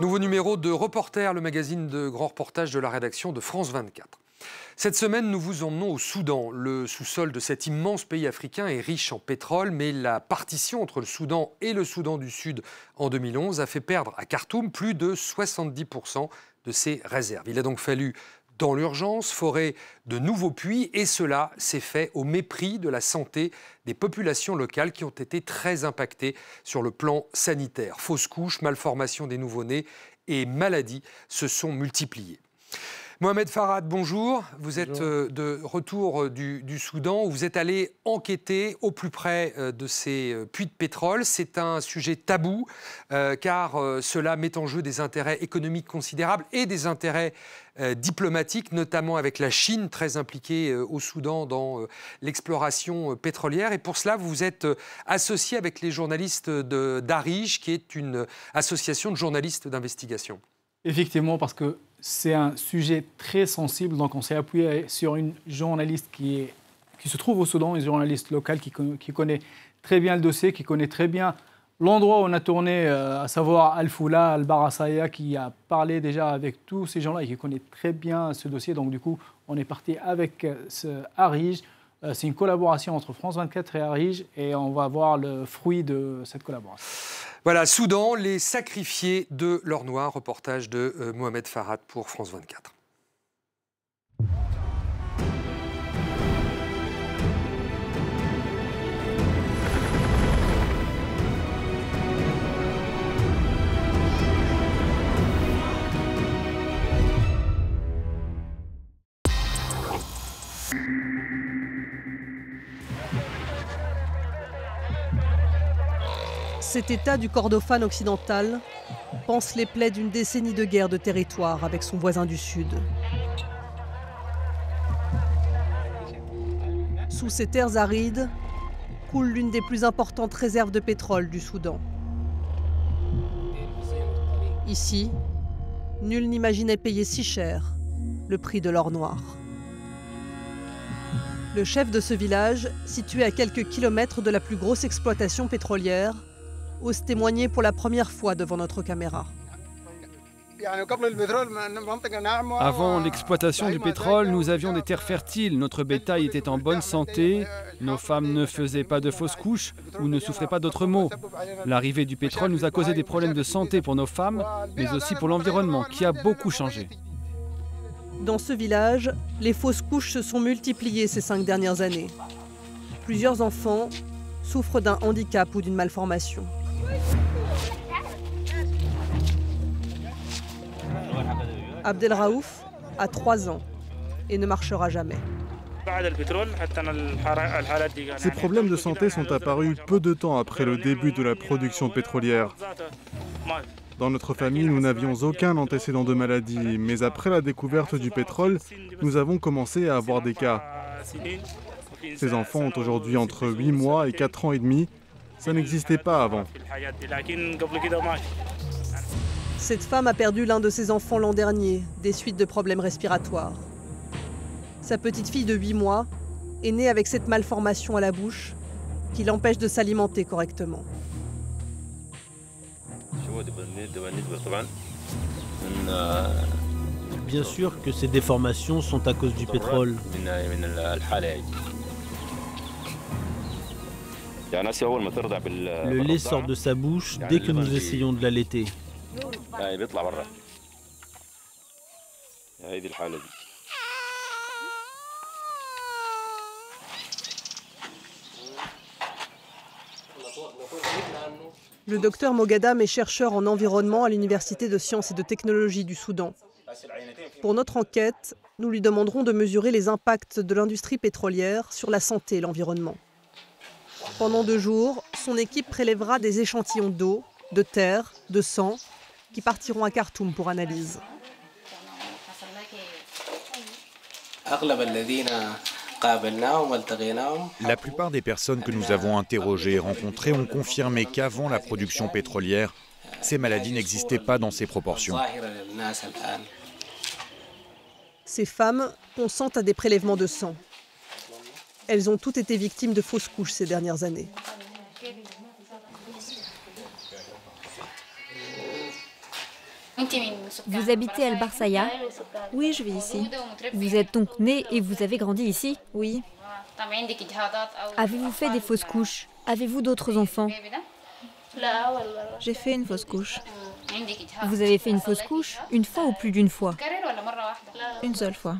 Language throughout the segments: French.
Nouveau numéro de Reporter, le magazine de grand reportage de la rédaction de France 24. Cette semaine, nous vous emmenons au Soudan. Le sous-sol de cet immense pays africain est riche en pétrole, mais la partition entre le Soudan et le Soudan du Sud en 2011 a fait perdre à Khartoum plus de 70% de ses réserves. Il a donc fallu dans l'urgence, forer de nouveaux puits, et cela s'est fait au mépris de la santé des populations locales qui ont été très impactées sur le plan sanitaire. Fausses couches, malformations des nouveau-nés et maladies se sont multipliées. Mohamed Farad, bonjour. Vous êtes euh, de retour euh, du, Soudan où vous êtes allé enquêter au plus près euh, de ces puits de pétrole. C'est un sujet tabou car cela met en jeu des intérêts économiques considérables et des intérêts diplomatiques, notamment avec la Chine très impliquée au Soudan dans l'exploration pétrolière. Et pour cela, vous vous êtes associé avec les journalistes d'Arige, qui est une association de journalistes d'investigation. Effectivement, parce que c'est un sujet très sensible. Donc, on s'est appuyé sur une journaliste qui, se trouve au Soudan, une journaliste locale qui, connaît très bien le dossier, qui connaît très bien l'endroit où on a tourné, euh, à savoir Al-Foula, Al-Barasaya, qui a parlé déjà avec tous ces gens-là et qui connaît très bien ce dossier. Donc, du coup, on est parti avec euh, ce. Euh, c'est une collaboration entre France 24 et Harige et on va voir le fruit de cette collaboration. Voilà, Soudan, les sacrifiés de l'or noir, reportage de euh, Mohamed Farad pour France 24. Cet État du Kordofan occidental pense les plaies d'une décennie de guerre de territoire avec son voisin du Sud. Sous ces terres arides coule l'une des plus importantes réserves de pétrole du Soudan. Ici, nul n'imaginait payer si cher le prix de l'or noir. Le chef de ce village, situé à quelques kilomètres de la plus grosse exploitation pétrolière, ose témoigner pour la première fois devant notre caméra. Avant l'exploitation du pétrole, nous avions des terres fertiles, notre bétail était en bonne santé, nos femmes ne faisaient pas de fausses couches ou ne souffraient pas d'autres maux. L'arrivée du pétrole nous a causé des problèmes de santé pour nos femmes, mais aussi pour l'environnement, qui a beaucoup changé. Dans ce village, les fausses couches se sont multipliées ces cinq dernières années. Plusieurs enfants souffrent d'un handicap ou d'une malformation. Abdel Raouf a 3 ans et ne marchera jamais. Ces problèmes de santé sont apparus peu de temps après le début de la production pétrolière. Dans notre famille, nous n'avions aucun antécédent de maladie, mais après la découverte du pétrole, nous avons commencé à avoir des cas. Ces enfants ont aujourd'hui entre 8 mois et 4 ans et demi. Ça n'existait pas avant. Cette femme a perdu l'un de ses enfants l'an dernier, des suites de problèmes respiratoires. Sa petite fille de 8 mois est née avec cette malformation à la bouche qui l'empêche de s'alimenter correctement. Bien sûr que ces déformations sont à cause du pétrole. Le lait sort de sa bouche dès que nous essayons de l'allaiter. Le docteur Mogadam est chercheur en environnement à l'Université de sciences et de technologie du Soudan. Pour notre enquête, nous lui demanderons de mesurer les impacts de l'industrie pétrolière sur la santé et l'environnement. Pendant deux jours, son équipe prélèvera des échantillons d'eau, de terre, de sang qui partiront à Khartoum pour analyse. La plupart des personnes que nous avons interrogées et rencontrées ont confirmé qu'avant la production pétrolière, ces maladies n'existaient pas dans ces proportions. Ces femmes consentent à des prélèvements de sang. Elles ont toutes été victimes de fausses couches ces dernières années. Vous habitez Al Barsaya Oui, je vis ici. Vous êtes donc né et vous avez grandi ici Oui. Avez-vous fait des fausses couches? Avez-vous d'autres enfants? J'ai fait une fausse couche. Vous avez fait une fausse couche? Une fois ou plus d'une fois? Une seule fois.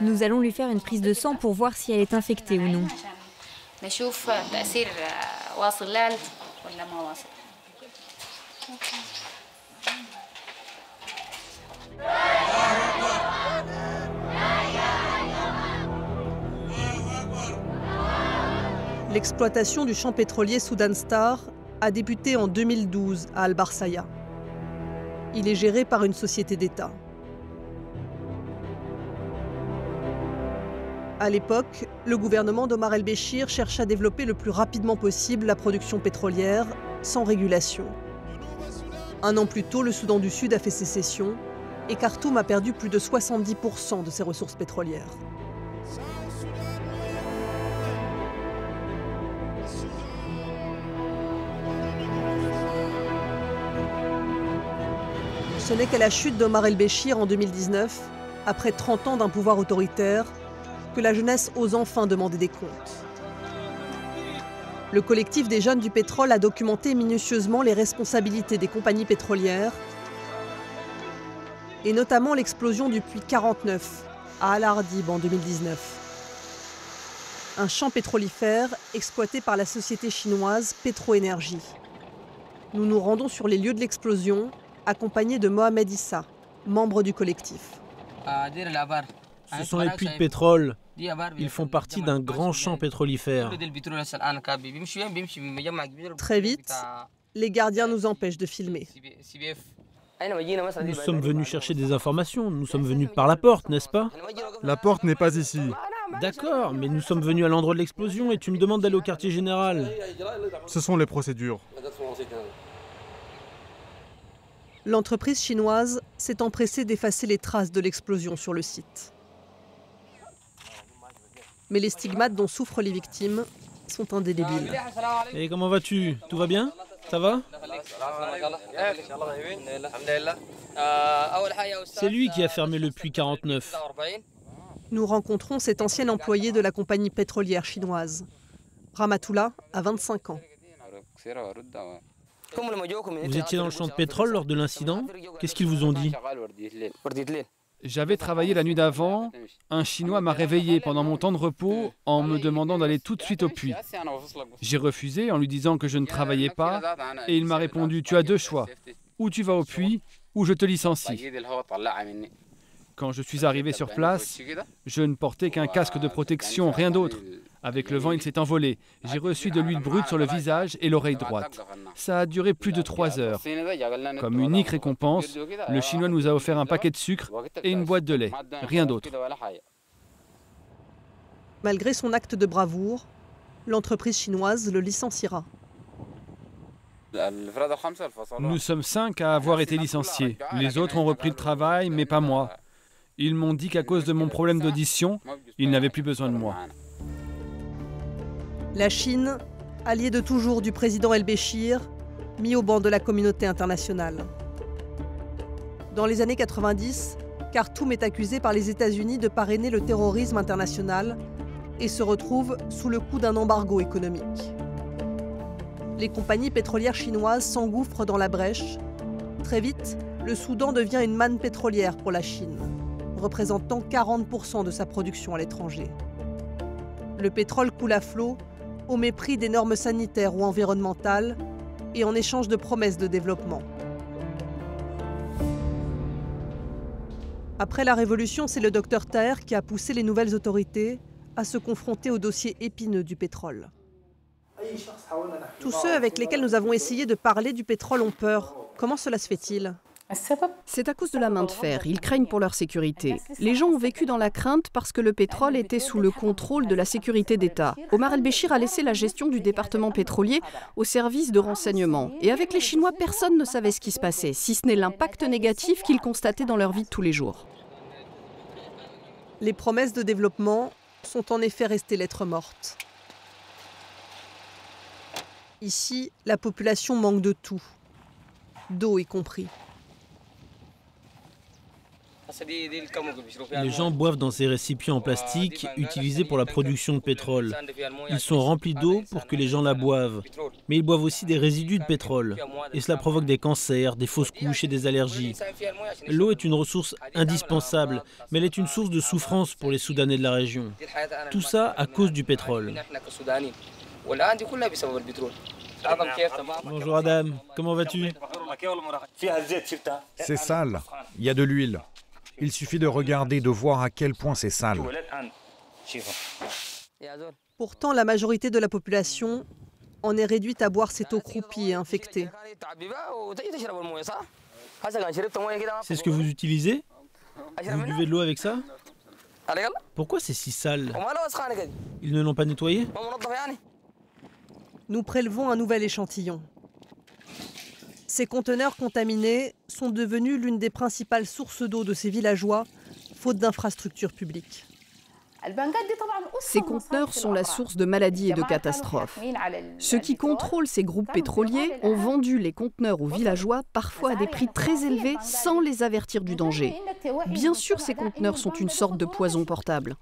Nous allons lui faire une prise de sang pour voir si elle est infectée ou non. L'exploitation du champ pétrolier Soudan Star a débuté en 2012 à Al-Barsaya. Il est géré par une société d'État. À l'époque, le gouvernement d'Omar el-Béchir cherche à développer le plus rapidement possible la production pétrolière, sans régulation. Un an plus tôt, le Soudan du Sud a fait sécession et Khartoum a perdu plus de 70% de ses ressources pétrolières. Ce n'est qu'à la chute d'Omar el-Béchir en 2019, après 30 ans d'un pouvoir autoritaire, que la jeunesse ose enfin demander des comptes. Le collectif des jeunes du pétrole a documenté minutieusement les responsabilités des compagnies pétrolières, et notamment l'explosion du puits 49 à Al Ardib en 2019. Un champ pétrolifère exploité par la société chinoise Petroénergie. Nous nous rendons sur les lieux de l'explosion, accompagnés de Mohamed Issa, membre du collectif. Ce sont les puits de pétrole. Ils font partie d'un grand champ pétrolifère. Très vite, les gardiens nous empêchent de filmer. Nous sommes venus chercher des informations. Nous sommes venus par la porte, n'est-ce pas? La porte n'est pas ici. D'accord, mais nous sommes venus à l'endroit de l'explosion et tu me demandes d'aller au quartier général. Ce sont les procédures. L'entreprise chinoise s'est empressée d'effacer les traces de l'explosion sur le site. Mais les stigmates dont souffrent les victimes sont indélébiles. Et comment vas-tu? Tout va bien? Ça va? C'est lui qui a fermé le puits 49. Nous rencontrons cet ancien employé de la compagnie pétrolière chinoise. Ramatoula a 25 ans. Vous étiez dans le champ de pétrole lors de l'incident? Qu'est-ce qu'ils vous ont dit? J'avais travaillé la nuit d'avant. Un Chinois m'a réveillé pendant mon temps de repos en me demandant d'aller tout de suite au puits. J'ai refusé en lui disant que je ne travaillais pas et il m'a répondu Tu as deux choix. Ou tu vas au puits ou je te licencie. Quand je suis arrivé sur place, je ne portais qu'un casque de protection, rien d'autre. Avec le vent, il s'est envolé. J'ai reçu de l'huile brute sur le visage et l'oreille droite. Ça a duré plus de trois heures. Comme unique récompense, le Chinois nous a offert un paquet de sucre et une boîte de lait. Rien d'autre. Malgré son acte de bravoure, l'entreprise chinoise le licenciera. Nous sommes cinq à avoir été licenciés. Les autres ont repris le travail, mais pas moi. Ils m'ont dit qu'à cause de mon problème d'audition, ils n'avaient plus besoin de moi. La Chine, alliée de toujours du président El-Béchir, mis au banc de la communauté internationale. Dans les années 90, Khartoum est accusé par les États-Unis de parrainer le terrorisme international et se retrouve sous le coup d'un embargo économique. Les compagnies pétrolières chinoises s'engouffrent dans la brèche. Très vite, le Soudan devient une manne pétrolière pour la Chine, représentant 40% de sa production à l'étranger. Le pétrole coule à flot au mépris des normes sanitaires ou environnementales et en échange de promesses de développement. Après la Révolution, c'est le docteur Taher qui a poussé les nouvelles autorités à se confronter au dossier épineux du pétrole. Tous ceux avec lesquels nous avons essayé de parler du pétrole ont peur. Comment cela se fait-il? C'est à cause de la main de fer. Ils craignent pour leur sécurité. Les gens ont vécu dans la crainte parce que le pétrole était sous le contrôle de la sécurité d'État. Omar el-Béchir a laissé la gestion du département pétrolier au service de renseignement. Et avec les Chinois, personne ne savait ce qui se passait, si ce n'est l'impact négatif qu'ils constataient dans leur vie de tous les jours. Les promesses de développement sont en effet restées lettres mortes. Ici, la population manque de tout, d'eau y compris. Les gens boivent dans ces récipients en plastique utilisés pour la production de pétrole. Ils sont remplis d'eau pour que les gens la boivent. Mais ils boivent aussi des résidus de pétrole. Et cela provoque des cancers, des fausses couches et des allergies. L'eau est une ressource indispensable, mais elle est une source de souffrance pour les Soudanais de la région. Tout ça à cause du pétrole. Bonjour Adam, comment vas-tu? C'est sale, il y a de l'huile. Il suffit de regarder, de voir à quel point c'est sale. Pourtant, la majorité de la population en est réduite à boire cette eau croupie et infectée. C'est ce que vous utilisez Vous buvez de l'eau avec ça Pourquoi c'est si sale Ils ne l'ont pas nettoyé Nous prélevons un nouvel échantillon. Ces conteneurs contaminés sont devenus l'une des principales sources d'eau de ces villageois, faute d'infrastructures publiques. Ces conteneurs sont la source de maladies et de catastrophes. Ceux qui contrôlent ces groupes pétroliers ont vendu les conteneurs aux villageois, parfois à des prix très élevés, sans les avertir du danger. Bien sûr, ces conteneurs sont une sorte de poison portable.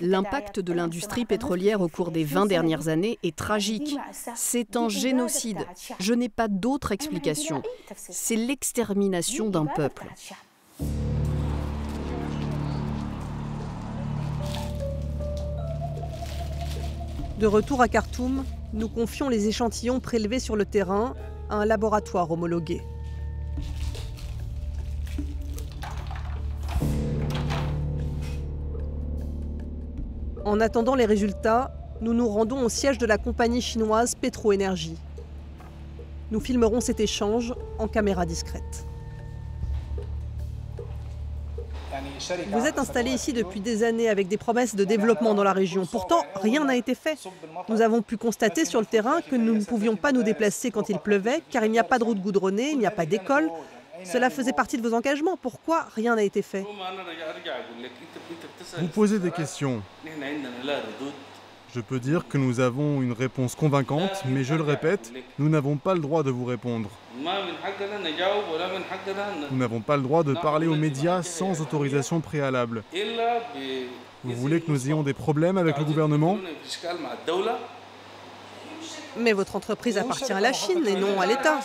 L'impact de l'industrie pétrolière au cours des 20 dernières années est tragique. C'est un génocide. Je n'ai pas d'autre explication. C'est l'extermination d'un peuple. De retour à Khartoum, nous confions les échantillons prélevés sur le terrain à un laboratoire homologué. En attendant les résultats, nous nous rendons au siège de la compagnie chinoise Petroénergie. Nous filmerons cet échange en caméra discrète. Vous êtes installé ici depuis des années avec des promesses de développement dans la région. Pourtant, rien n'a été fait. Nous avons pu constater sur le terrain que nous ne pouvions pas nous déplacer quand il pleuvait, car il n'y a pas de route goudronnée, il n'y a pas d'école. Cela faisait partie de vos engagements. Pourquoi rien n'a été fait? Vous posez des questions. Je peux dire que nous avons une réponse convaincante, mais je le répète, nous n'avons pas le droit de vous répondre. Nous n'avons pas le droit de parler aux médias sans autorisation préalable. Vous voulez que nous ayons des problèmes avec le gouvernement? Mais votre entreprise appartient à la Chine et non à l'État.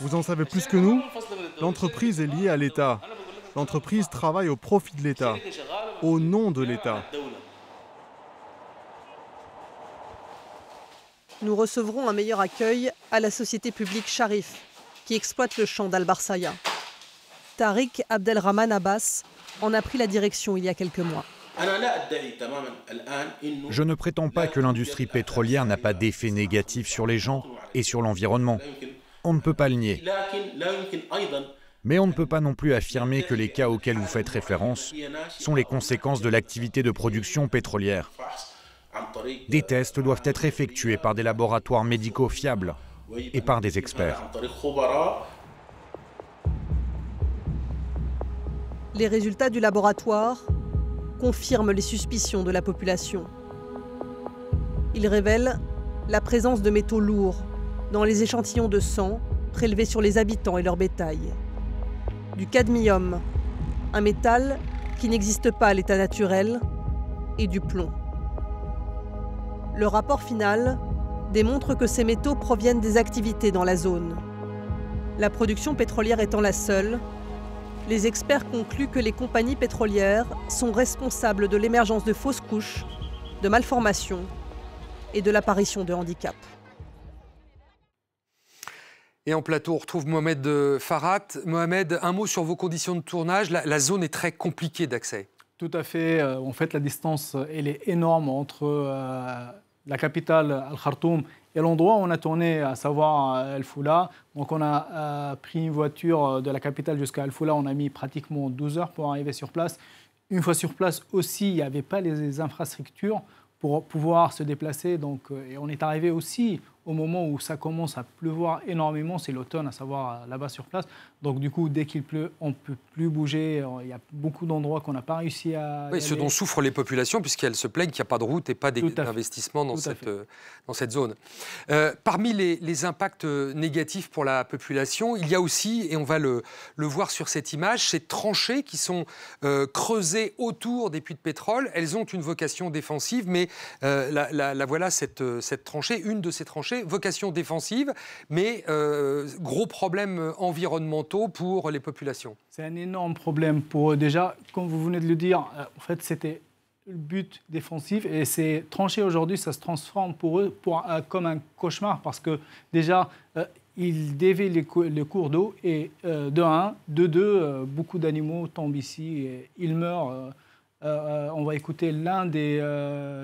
Vous en savez plus que nous? L'entreprise est liée à l'État. L'entreprise travaille au profit de l'État, au nom de l'État. Nous recevrons un meilleur accueil à la société publique Sharif, qui exploite le champ d'Al-Barsaya. Tariq Abdelrahman Abbas en a pris la direction il y a quelques mois. Je ne prétends pas que l'industrie pétrolière n'a pas d'effet négatif sur les gens et sur l'environnement. On ne peut pas le nier. Mais on ne peut pas non plus affirmer que les cas auxquels vous faites référence sont les conséquences de l'activité de production pétrolière. Des tests doivent être effectués par des laboratoires médicaux fiables et par des experts. Les résultats du laboratoire confirme les suspicions de la population. Il révèle la présence de métaux lourds dans les échantillons de sang prélevés sur les habitants et leur bétail. Du cadmium, un métal qui n'existe pas à l'état naturel, et du plomb. Le rapport final démontre que ces métaux proviennent des activités dans la zone. La production pétrolière étant la seule, les experts concluent que les compagnies pétrolières sont responsables de l'émergence de fausses couches, de malformations et de l'apparition de handicaps. Et en plateau, on retrouve Mohamed Farhat. Mohamed, un mot sur vos conditions de tournage. La, zone est très compliquée d'accès. Tout à fait. Euh, en fait, la distance, elle est énorme entre euh, la capitale, Al-Khartoum, et l'endroit où on a tourné, à savoir Al Foula, donc on a euh, pris une voiture euh, de la capitale jusqu'à Al Foula, on a mis pratiquement 12 heures pour arriver sur place. Une fois sur place aussi, il n'y avait pas les infrastructures pour pouvoir se déplacer. Donc, euh, et on est arrivé aussi au moment où ça commence à pleuvoir énormément, c'est l'automne, à savoir là-bas sur place. Donc du coup, dès qu'il pleut, on ne peut plus bouger. Il y a beaucoup d'endroits qu'on n'a pas réussi à... Oui, ce dont souffrent les populations, puisqu'elles se plaignent qu'il n'y a pas de route et pas d'investissement dans, cette, euh, dans cette zone. Euh, parmi les, impacts négatifs pour la population, il y a aussi, et on va le, le voir sur cette image, ces tranchées qui sont euh, creusées autour des puits de pétrole. Elles ont une vocation défensive, mais la, la, voilà cette, cette tranchée, une de ces tranchées, vocation défensive, mais gros problèmes environnementaux pour les populations. C'est un énorme problème pour eux. Déjà, comme vous venez de le dire, en fait, c'était le but défensif. Et ces tranchées aujourd'hui, ça se transforme pour eux pour, comme un cauchemar parce que déjà, euh, ils dévient les, cours d'eau et euh, de un, de deux, euh, beaucoup d'animaux tombent ici et ils meurent. On va écouter l'un des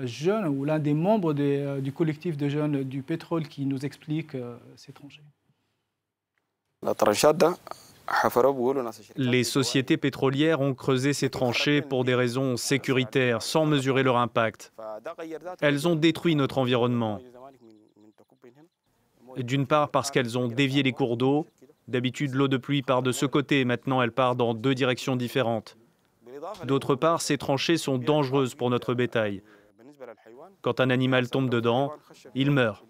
jeunes ou l'un des membres du collectif de jeunes du pétrole qui nous explique ces tranchées. Les sociétés pétrolières ont creusé ces tranchées pour des raisons sécuritaires, sans mesurer leur impact. Elles ont détruit notre environnement. D'une part parce qu'elles ont dévié les cours d'eau. D'habitude, l'eau de pluie part de ce côté, maintenant elle part dans deux directions différentes. D'autre part, ces tranchées sont dangereuses pour notre bétail. Quand un animal tombe dedans, il meurt.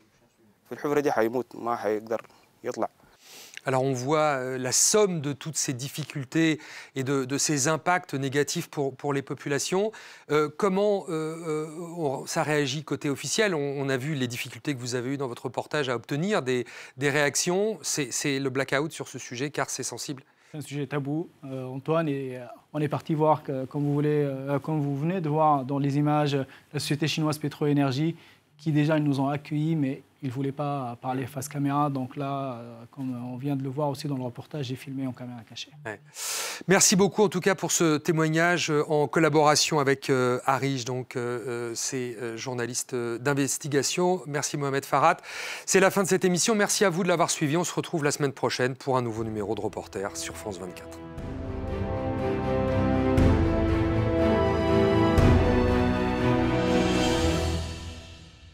Alors on voit euh, la somme de toutes ces difficultés et de, ces impacts négatifs pour, les populations. Euh, comment euh, ça réagit côté officiel? On, a vu les difficultés que vous avez eues dans votre reportage à obtenir des, réactions. C'est le blackout sur ce sujet car c'est sensible c'est un sujet tabou, Antoine, et on est parti voir, comme, vous voulez, comme vous venez de voir dans les images, la société chinoise Pétro-Énergie, qui déjà ils nous ont accueillis, mais il ne voulait pas parler face caméra. Donc là, euh, comme on vient de le voir aussi dans le reportage, j'ai filmé en caméra cachée. Merci beaucoup en tout cas pour ce témoignage euh, en collaboration avec euh, donc ces journalistes d'investigation. Merci Mohamed Farhat. C'est la fin de cette émission. Merci à vous de l'avoir suivi. On se retrouve la semaine prochaine pour un nouveau numéro de Reporter sur France 24.